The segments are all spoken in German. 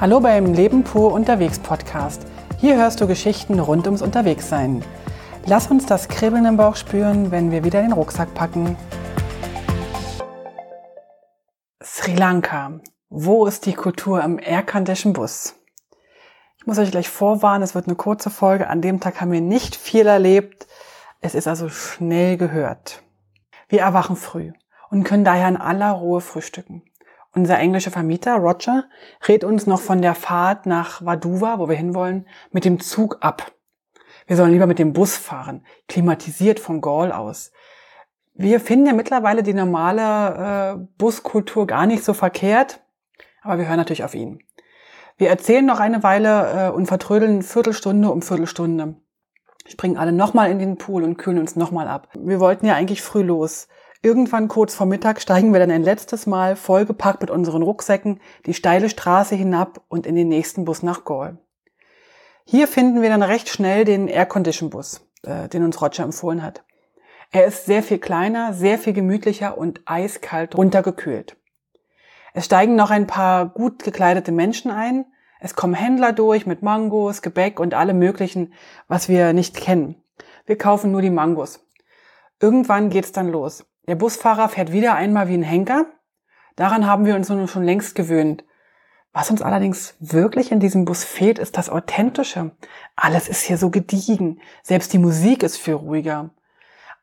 Hallo beim Leben pur unterwegs Podcast. Hier hörst du Geschichten rund ums Unterwegssein. Lass uns das Kribbeln im Bauch spüren, wenn wir wieder den Rucksack packen. Sri Lanka. Wo ist die Kultur im aircondition Bus? Ich muss euch gleich vorwarnen, es wird eine kurze Folge. An dem Tag haben wir nicht viel erlebt. Es ist also schnell gehört. Wir erwachen früh und können daher in aller Ruhe frühstücken. Unser englischer Vermieter Roger rät uns noch von der Fahrt nach Vaduva, wo wir hinwollen, mit dem Zug ab. Wir sollen lieber mit dem Bus fahren, klimatisiert von Gaul aus. Wir finden ja mittlerweile die normale äh, Buskultur gar nicht so verkehrt, aber wir hören natürlich auf ihn. Wir erzählen noch eine Weile äh, und vertrödeln Viertelstunde um Viertelstunde. Springen alle nochmal in den Pool und kühlen uns nochmal ab. Wir wollten ja eigentlich früh los. Irgendwann kurz vor Mittag steigen wir dann ein letztes Mal vollgepackt mit unseren Rucksäcken die steile Straße hinab und in den nächsten Bus nach Gaul. Hier finden wir dann recht schnell den Air-Condition-Bus, äh, den uns Roger empfohlen hat. Er ist sehr viel kleiner, sehr viel gemütlicher und eiskalt runtergekühlt. Es steigen noch ein paar gut gekleidete Menschen ein. Es kommen Händler durch mit Mangos, Gebäck und allem möglichen, was wir nicht kennen. Wir kaufen nur die Mangos. Irgendwann geht's dann los. Der Busfahrer fährt wieder einmal wie ein Henker. Daran haben wir uns nun schon längst gewöhnt. Was uns allerdings wirklich in diesem Bus fehlt, ist das Authentische. Alles ist hier so gediegen. Selbst die Musik ist viel ruhiger.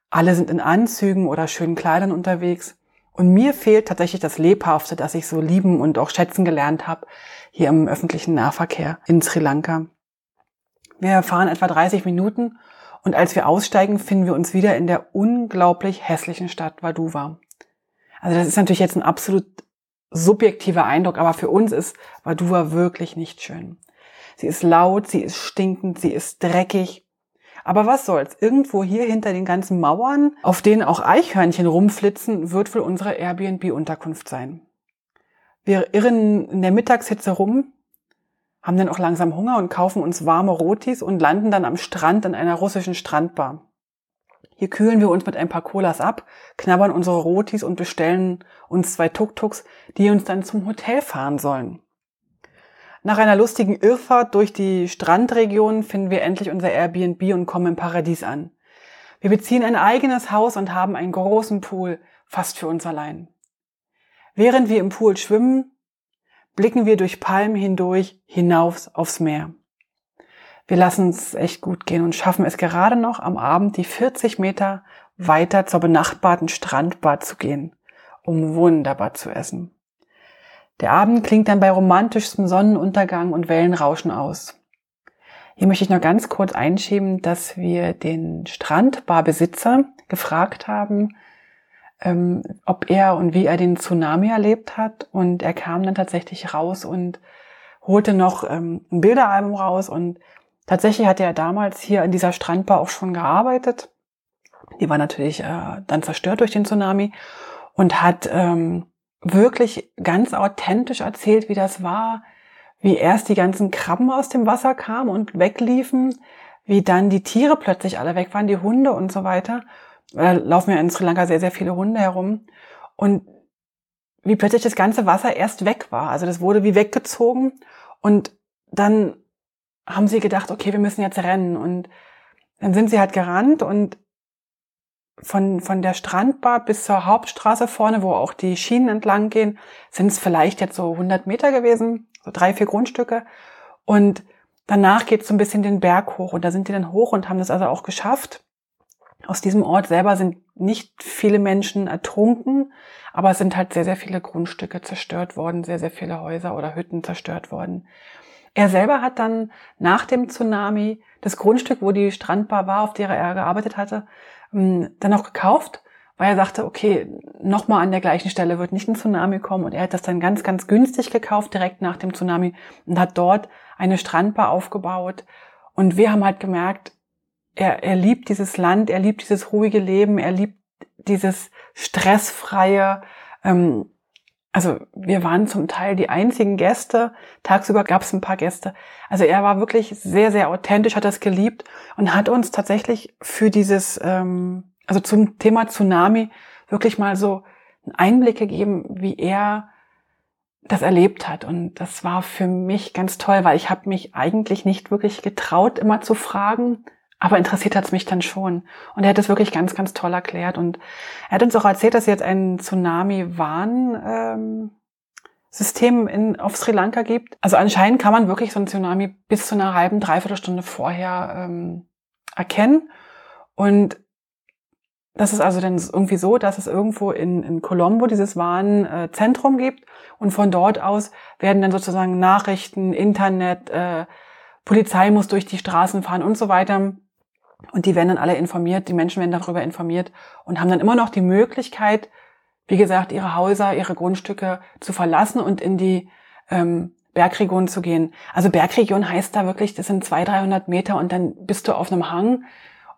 Alle sind in Anzügen oder schönen Kleidern unterwegs. Und mir fehlt tatsächlich das Lebhafte, das ich so lieben und auch schätzen gelernt habe, hier im öffentlichen Nahverkehr in Sri Lanka. Wir fahren etwa 30 Minuten und als wir aussteigen, finden wir uns wieder in der unglaublich hässlichen Stadt Vaduva. Also das ist natürlich jetzt ein absolut subjektiver Eindruck, aber für uns ist Vaduva wirklich nicht schön. Sie ist laut, sie ist stinkend, sie ist dreckig. Aber was soll's? Irgendwo hier hinter den ganzen Mauern, auf denen auch Eichhörnchen rumflitzen, wird wohl unsere Airbnb-Unterkunft sein. Wir irren in der Mittagshitze rum, haben dann auch langsam Hunger und kaufen uns warme Rotis und landen dann am Strand in einer russischen Strandbar. Hier kühlen wir uns mit ein paar Colas ab, knabbern unsere Rotis und bestellen uns zwei Tuk-Tuks, die uns dann zum Hotel fahren sollen. Nach einer lustigen Irrfahrt durch die Strandregion finden wir endlich unser Airbnb und kommen im Paradies an. Wir beziehen ein eigenes Haus und haben einen großen Pool, fast für uns allein. Während wir im Pool schwimmen, blicken wir durch Palmen hindurch hinaus aufs Meer. Wir lassen es echt gut gehen und schaffen es gerade noch am Abend die 40 Meter weiter zur benachbarten Strandbar zu gehen, um wunderbar zu essen. Der Abend klingt dann bei romantischstem Sonnenuntergang und Wellenrauschen aus. Hier möchte ich noch ganz kurz einschieben, dass wir den Strandbarbesitzer gefragt haben, ähm, ob er und wie er den Tsunami erlebt hat. Und er kam dann tatsächlich raus und holte noch ähm, ein Bilderalbum raus. Und tatsächlich hatte er damals hier in dieser Strandbar auch schon gearbeitet. Die war natürlich äh, dann zerstört durch den Tsunami und hat ähm, wirklich ganz authentisch erzählt, wie das war, wie erst die ganzen Krabben aus dem Wasser kamen und wegliefen, wie dann die Tiere plötzlich alle weg waren, die Hunde und so weiter da laufen ja in Sri Lanka sehr, sehr viele Hunde herum. Und wie plötzlich das ganze Wasser erst weg war. Also das wurde wie weggezogen. Und dann haben sie gedacht, okay, wir müssen jetzt rennen. Und dann sind sie halt gerannt und von, von der Strandbar bis zur Hauptstraße vorne, wo auch die Schienen entlang gehen, sind es vielleicht jetzt so 100 Meter gewesen, so drei, vier Grundstücke. Und danach geht es so ein bisschen den Berg hoch und da sind die dann hoch und haben das also auch geschafft. Aus diesem Ort selber sind nicht viele Menschen ertrunken, aber es sind halt sehr, sehr viele Grundstücke zerstört worden, sehr, sehr viele Häuser oder Hütten zerstört worden. Er selber hat dann nach dem Tsunami das Grundstück, wo die Strandbar war, auf der er gearbeitet hatte, ähm, dann auch gekauft, weil er sagte, okay, nochmal an der gleichen Stelle wird nicht ein Tsunami kommen und er hat das dann ganz, ganz günstig gekauft, direkt nach dem Tsunami und hat dort eine Strandbar aufgebaut. Und wir haben halt gemerkt, er, er liebt dieses Land, er liebt dieses ruhige Leben, er liebt dieses stressfreie. Ähm, also wir waren zum Teil die einzigen Gäste. Tagsüber gab es ein paar Gäste. Also er war wirklich sehr, sehr authentisch, hat das geliebt und hat uns tatsächlich für dieses, ähm, also zum Thema Tsunami wirklich mal so einen Einblick gegeben, wie er das erlebt hat. Und das war für mich ganz toll, weil ich habe mich eigentlich nicht wirklich getraut, immer zu fragen, aber interessiert hat's mich dann schon. Und er hat es wirklich ganz, ganz toll erklärt. Und er hat uns auch erzählt, dass es jetzt ein Tsunami-Warn-System in, auf Sri Lanka gibt. Also anscheinend kann man wirklich so ein Tsunami bis zu einer halben, dreiviertel Stunde vorher ähm, erkennen. Und das ist also dann irgendwie so, dass es irgendwo in, in Colombo dieses Warnzentrum gibt und von dort aus werden dann sozusagen Nachrichten, Internet, äh, Polizei muss durch die Straßen fahren und so weiter. Und die werden dann alle informiert, die Menschen werden darüber informiert und haben dann immer noch die Möglichkeit, wie gesagt, ihre Häuser, ihre Grundstücke zu verlassen und in die ähm, Bergregion zu gehen. Also Bergregion heißt da wirklich, das sind 200, 300 Meter und dann bist du auf einem Hang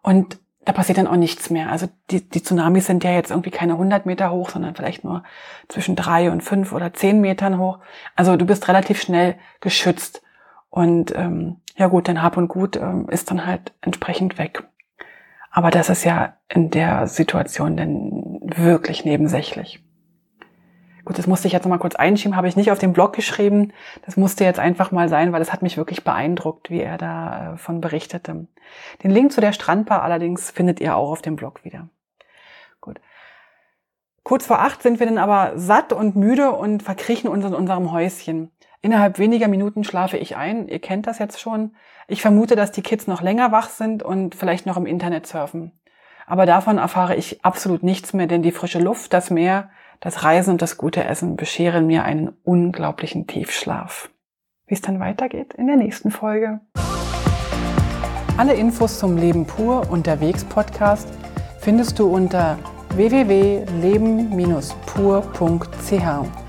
und da passiert dann auch nichts mehr. Also die, die Tsunamis sind ja jetzt irgendwie keine 100 Meter hoch, sondern vielleicht nur zwischen drei und fünf oder zehn Metern hoch. Also du bist relativ schnell geschützt. Und ähm, ja gut, dein Hab und Gut ähm, ist dann halt entsprechend weg. Aber das ist ja in der Situation dann wirklich nebensächlich. Gut, das musste ich jetzt nochmal kurz einschieben, habe ich nicht auf dem Blog geschrieben. Das musste jetzt einfach mal sein, weil es hat mich wirklich beeindruckt, wie er davon äh, berichtete. Den Link zu der Strandbar allerdings findet ihr auch auf dem Blog wieder. Gut. Kurz vor acht sind wir dann aber satt und müde und verkriechen uns in unserem Häuschen. Innerhalb weniger Minuten schlafe ich ein. Ihr kennt das jetzt schon. Ich vermute, dass die Kids noch länger wach sind und vielleicht noch im Internet surfen. Aber davon erfahre ich absolut nichts mehr, denn die frische Luft, das Meer, das Reisen und das gute Essen bescheren mir einen unglaublichen Tiefschlaf. Wie es dann weitergeht in der nächsten Folge. Alle Infos zum Leben pur unterwegs Podcast findest du unter www.leben-pur.ch.